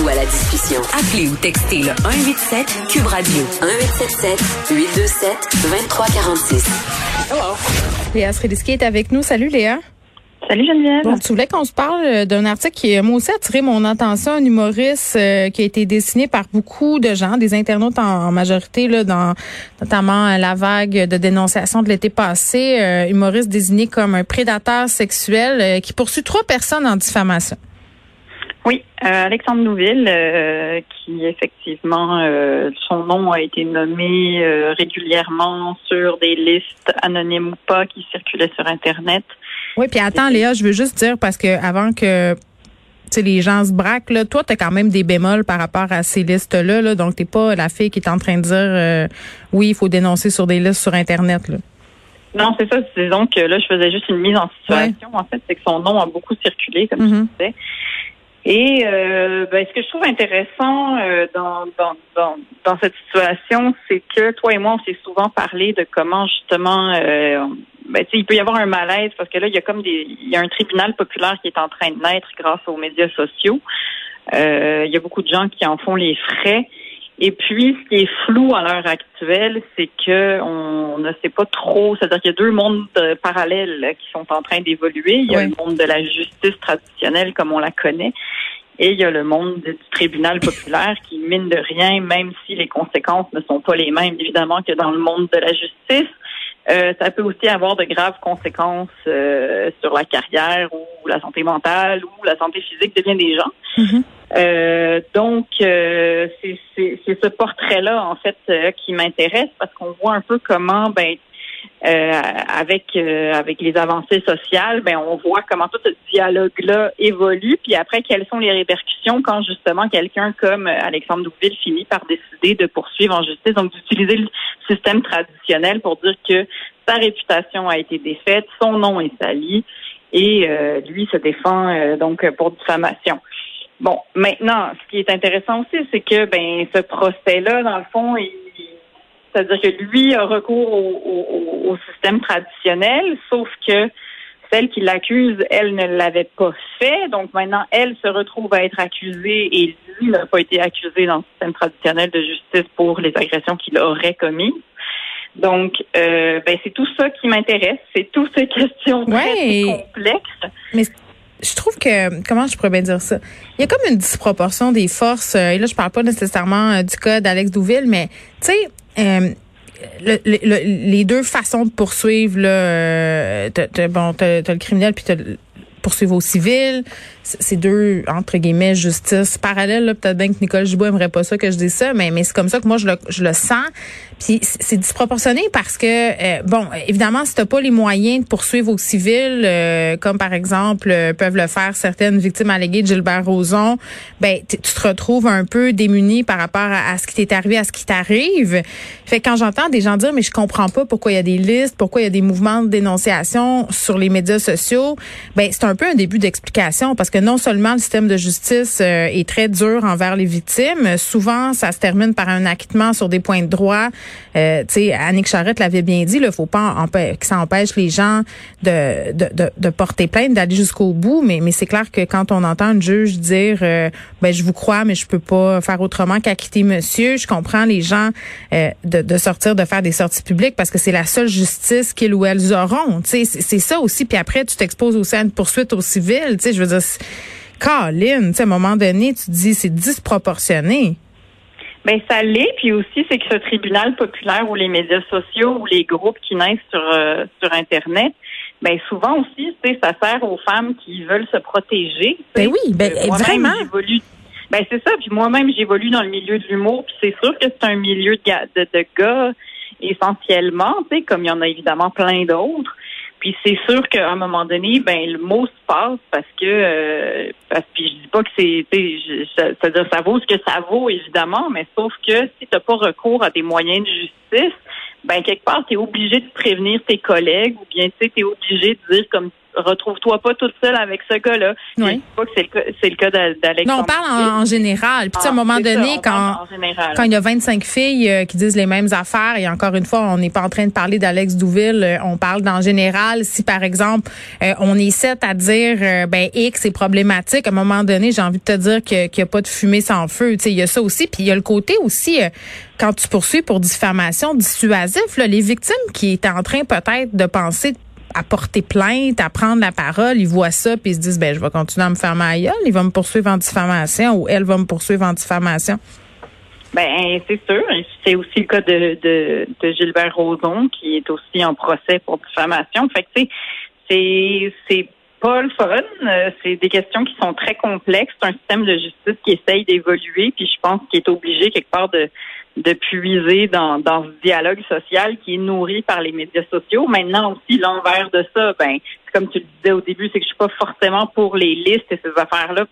Joignez-vous à la discussion. Appelez ou textez le 187 Cube Radio 1877 827 2346. Hello. Léa Srediski est avec nous. Salut Léa. Salut Geneviève. Bon, tu voulais qu'on se parle euh, d'un article qui, euh, moi aussi, a attiré mon attention, un humoriste euh, qui a été dessiné par beaucoup de gens, des internautes en, majorité, là, dans notamment la vague de dénonciation de l'été passé, humoriste désigné comme un prédateur sexuel qui poursuit trois personnes en diffamation. Oui, euh, Alexandre Nouville, euh, qui effectivement, euh, son nom a été nommé régulièrement sur des listes anonymes ou pas qui circulaient sur Internet. Oui, puis attends, Léa, je veux juste dire parce que avant que les gens se braquent, là, toi, tu as quand même des bémols par rapport à ces listes-là. Là, donc, t'es pas la fille qui est en train de dire oui, il faut dénoncer sur des listes sur Internet. Là. Non, c'est ça. Disons que là, je faisais juste une mise en situation. En fait, c'est que son nom a beaucoup circulé, comme tu mm-hmm. disais. Et euh, ben, ce que je trouve intéressant euh, dans, dans, dans, dans, cette situation, c'est que toi et moi, on s'est souvent parlé de comment justement euh, ben, il peut y avoir un malaise parce que là, il y a comme des il y a un tribunal populaire qui est en train de naître grâce aux médias sociaux. Euh, il y a beaucoup de gens qui en font les frais. Et puis, ce qui est flou à l'heure actuelle, c'est que on ne sait pas trop. C'est-à-dire qu'il y a deux mondes euh, parallèles qui sont en train d'évoluer. Il y a le monde de la justice traditionnelle comme on la connaît, et il y a le monde du tribunal populaire qui mine de rien, même si les conséquences ne sont pas les mêmes évidemment que dans le monde de la justice. Euh, ça peut aussi avoir de graves conséquences euh, sur la carrière ou la santé mentale ou la santé physique de bien des gens. Mm-hmm. Euh, donc, c'est ce portrait-là, en fait, qui m'intéresse parce qu'on voit un peu comment, ben, euh, avec euh, avec les avancées sociales, ben on voit comment tout ce dialogue-là évolue, puis après quelles sont les répercussions quand justement quelqu'un comme Alexandre Douville finit par décider de poursuivre en justice, donc d'utiliser le système traditionnel pour dire que sa réputation a été défaite, son nom est sali, et euh, lui se défend donc pour diffamation. Bon, maintenant, ce qui est intéressant aussi, c'est que ben ce procès-là, dans le fond, il c'est-à-dire que lui a recours au, système traditionnel, sauf que celle qui l'accuse, elle ne l'avait pas fait. Donc maintenant, elle se retrouve à être accusée et lui n'a pas été accusé dans le système traditionnel de justice pour les agressions qu'il aurait commises. Donc, euh, ben, c'est tout ça qui m'intéresse. C'est toutes ces questions très, complexes. Mais je trouve que comment je pourrais bien dire ça? Il y a comme une disproportion des forces. Euh, et là, je parle pas nécessairement euh, du cas d'Alex Douville, mais tu sais, euh, les deux façons de poursuivre, là, euh, bon, t'as, le criminel puis t'as poursuivre au civil. C'est deux, entre guillemets, justice parallèle. Peut-être bien que Nicole Gibault aimerait pas ça que je dise ça, mais, mais c'est comme ça que moi, je le, je le sens. Puis c'est disproportionné parce que, euh, bon, évidemment, si t'as pas les moyens de poursuivre au civil, euh, comme par exemple euh, peuvent le faire certaines victimes alléguées de Gilbert Rozon, ben tu te retrouves un peu démuni par rapport à, ce qui t'est arrivé, à ce qui t'arrive. Fait quand j'entends des gens dire, mais je comprends pas pourquoi il y a des listes, pourquoi il y a des mouvements de dénonciation sur les médias sociaux, ben c'est un peu un début d'explication parce que non seulement le système de justice est très dur envers les victimes, souvent ça se termine par un acquittement sur des points de droit euh, tu sais, Annick Charrette l'avait bien dit, il faut pas que ça empêche les gens de, de, de, porter plainte, d'aller jusqu'au bout. Mais, c'est clair que quand on entend un juge dire, euh, ben je vous crois, mais je peux pas faire autrement qu'acquitter monsieur, je comprends les gens euh, de, sortir, de faire des sorties publiques parce que c'est la seule justice qu'ils ou elles auront. C'est ça aussi. Puis après, tu t'exposes aussi à une poursuite au civil. Tu sais, je veux dire, Caroline, tu à un moment donné, tu te dis, c'est disproportionné. Ben ça l'est, puis aussi c'est que ce tribunal populaire ou les médias sociaux ou les groupes qui naissent sur euh, sur internet, ben souvent aussi, c'est ça sert aux femmes qui veulent se protéger. Ben oui, ben vraiment. Ben c'est ça, puis moi-même j'évolue dans le milieu de l'humour, puis c'est sûr que c'est un milieu de, de, gars essentiellement, tu sais, comme il y en a évidemment plein d'autres. Puis c'est sûr qu'à un moment donné, ben le mot se passe parce que euh, parce que je dis pas que c'est, c'est-à-dire ça vaut ce que ça vaut évidemment, mais sauf que si t'as pas recours à des moyens de justice, ben quelque part tu es obligé de prévenir tes collègues ou bien tu es obligé de dire comme retrouve-toi pas toute seule avec ce gars-là. Oui. dis pas que c'est le, c'est le cas d'Alex. Non, on parle en, général. Puis ah, à un moment donné, quand, quand il y a 25 filles euh, qui disent les mêmes affaires, et encore une fois, on n'est pas en train de parler d'Alex Douville, euh, on parle d'en général. Si par exemple, euh, on est sept à dire ben X est problématique, à un moment donné, j'ai envie de te dire qu'il n'y a pas de fumée sans feu. Il y a ça aussi. Puis il y a le côté aussi quand tu poursuis pour diffamation dissuasif, là, les victimes qui étaient en train peut-être de penser à porter plainte, à prendre la parole, ils voient ça puis ils se disent ben je vais continuer à me faire ma il va me poursuivre en diffamation ou elle va me poursuivre en diffamation. Ben c'est sûr, c'est aussi le cas de, Gilbert Rozon qui est aussi en procès pour diffamation. Fait que c'est c'est pas le fun, c'est des questions qui sont très complexes, c'est un système de justice qui essaye d'évoluer puis je pense qu'il est obligé quelque part de de puiser dans, dans ce dialogue social qui est nourri par les médias sociaux. Maintenant aussi, l'envers de ça, ben, comme tu le disais au début, c'est que je suis pas forcément pour les listes et ces affaires-là.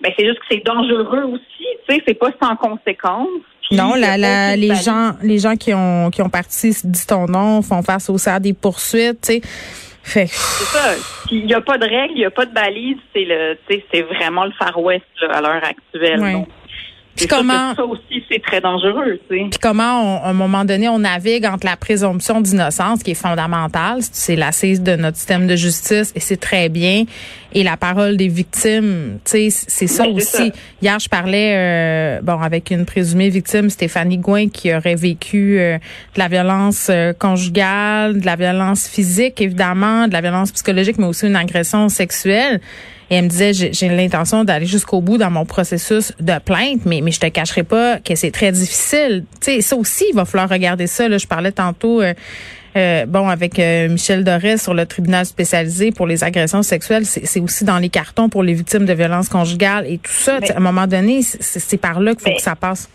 Ben, c'est juste que c'est dangereux aussi, tu sais, c'est pas sans conséquence. non, la, la, les gens, les gens qui ont qui ont parti, dit ton nom, font face au à des poursuites, tu sais. C'est ça. Il n'y a pas de règles, il n'y a pas de balises. C'est le, c'est vraiment le Far West à l'heure actuelle. Puis comment ça aussi c'est très dangereux, tu sais. Puis comment à un moment donné on navigue entre la présomption d'innocence qui est fondamentale, c'est l'assise de notre système de justice et c'est très bien et la parole des victimes, tu sais, c'est ça aussi. Hier je parlais euh, bon avec une présumée victime Stéphanie Gouin qui aurait vécu euh, de la violence euh, conjugale, de la violence physique évidemment, de la violence psychologique mais aussi une agression sexuelle. Et elle me disait, j'ai l'intention d'aller jusqu'au bout dans mon processus de plainte, mais, mais je te cacherai pas que c'est très difficile. Tu sais, ça aussi, il va falloir regarder ça. Là, je parlais tantôt, euh, bon, avec euh, Michel Doré sur le tribunal spécialisé pour les agressions sexuelles. C'est aussi dans les cartons pour les victimes de violences conjugales et tout ça. à un moment donné, c'est par là qu'il faut que ça passe.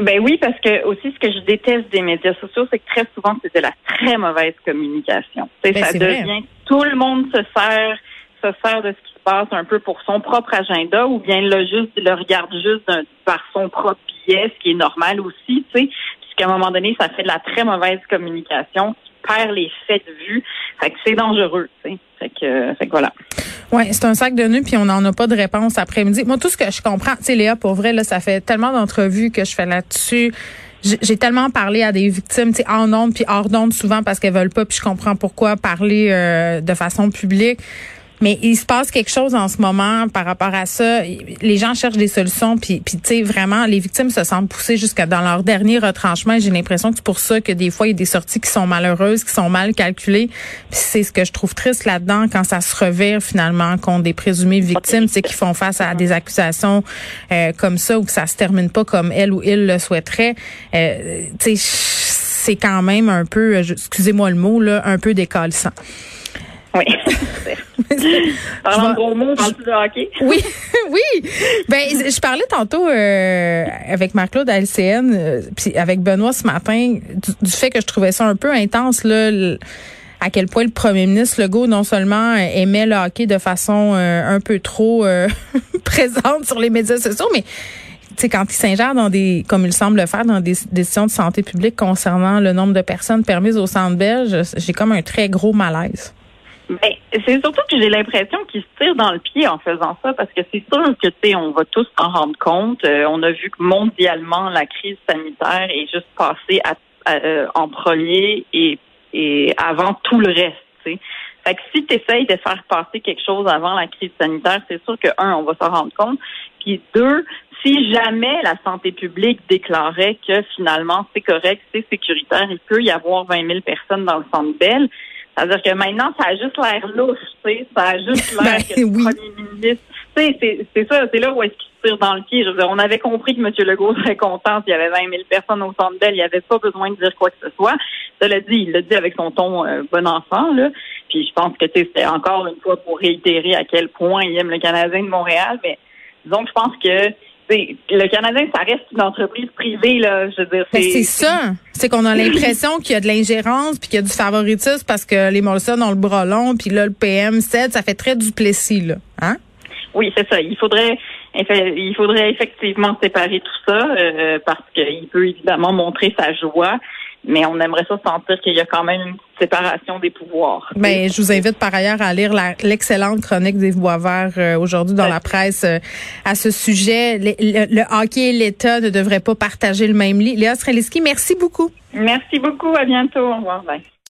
Ben oui, parce que aussi ce que je déteste des médias sociaux, c'est que très souvent c'est de la très mauvaise communication. Ben, ça devient tout le monde se sert se sert de ce qui un peu pour son propre agenda ou bien le juste le regarde juste par son propre biais, ce qui est normal aussi, tu sais, puisqu'à un moment donné, ça fait de la très mauvaise communication qui perd les faits de vue. Fait que c'est dangereux, tu sais. Fait que, fait que voilà. Oui, c'est un sac de nœuds, puis on n'en a pas de réponse après-midi. Moi, tout ce que je comprends, tu sais, Léa, pour vrai, là, ça fait tellement d'entrevues que je fais là-dessus. J'ai tellement parlé à des victimes, tu sais, en ondes puis hors d'ondes souvent parce qu'elles veulent pas, puis je comprends pourquoi parler euh, de façon publique. Mais il se passe quelque chose en ce moment par rapport à ça. Les gens cherchent des solutions, puis, puis tu sais, vraiment, les victimes se sentent poussées jusqu'à dans leur dernier retranchement. J'ai l'impression que c'est pour ça que des fois, il y a des sorties qui sont malheureuses, qui sont mal calculées. Puis c'est ce que je trouve triste là-dedans quand ça se revire finalement contre des présumées victimes, sais, qui font face à des accusations euh, comme ça ou que ça se termine pas comme elle ou il le souhaiterait. Euh, tu sais, c'est quand même un peu, euh, excusez-moi le mot, là, un peu décalissant. Oui. Parlant de gros mots, de hockey? Oui, oui. Ben, je parlais tantôt euh, avec Marc-Claude à LCN, euh, puis avec Benoît ce matin, du, fait que je trouvais ça un peu intense, là, à quel point le premier ministre Legault non seulement aimait le hockey de façon euh, un peu trop présente sur les médias sociaux, mais sais, quand il s'ingère dans des, comme il semble le faire, dans des décisions de santé publique concernant le nombre de personnes permises au centre belge, j'ai comme un très gros malaise. Ben, c'est surtout que j'ai l'impression qu'il se tire dans le pied en faisant ça parce que c'est sûr que tu sais, on va tous s'en rendre compte. Euh, on a vu que mondialement la crise sanitaire est juste passée à, euh, en premier et, et avant tout le reste. sais. Fait que si tu essayes de faire passer quelque chose avant la crise sanitaire, c'est sûr que un, on va s'en rendre compte. Puis deux, si jamais la santé publique déclarait que finalement c'est correct, c'est sécuritaire, il peut y avoir 20 000 personnes dans le centre Bell c'est-à-dire que maintenant, ça a juste l'air louche, tu sais, ça a juste l'air ben que le premier ministre. Tu sais, c'est ça, c'est là où est-ce qu'il se tire dans le pied. Je veux dire, on avait compris que M. Legault serait content s'il y avait 20 000 personnes au centre d'elle. Il n'y avait pas besoin de dire quoi que ce soit. Cela dit, il l'a dit avec son ton euh, bon enfant, là. Puis je pense que c'était encore une fois pour réitérer à quel point il aime le Canadien de Montréal. Mais disons que je pense que le Canadien, ça reste une entreprise privée, là. Je veux dire, ben, c'est ça. C'est qu'on a l'impression qu'il y a de l'ingérence puis qu'il y a du favoritisme parce que les Molson ont le bras long puis là, le PM 7, ça fait très Duplessis, là. Hein? Oui, c'est ça. Il faudrait, il faudrait effectivement séparer tout ça euh, parce qu'il peut évidemment montrer sa joie, mais on aimerait ça sentir qu'il y a quand même une séparation des pouvoirs. Ben, je vous invite par ailleurs à lire l'excellente chronique d'Yves Boisvert euh, aujourd'hui dans la presse euh, à ce sujet. Le, hockey et l'État ne devraient pas partager le même lit. Léa Streliski, merci beaucoup. Merci beaucoup. À bientôt. Au revoir. Bye.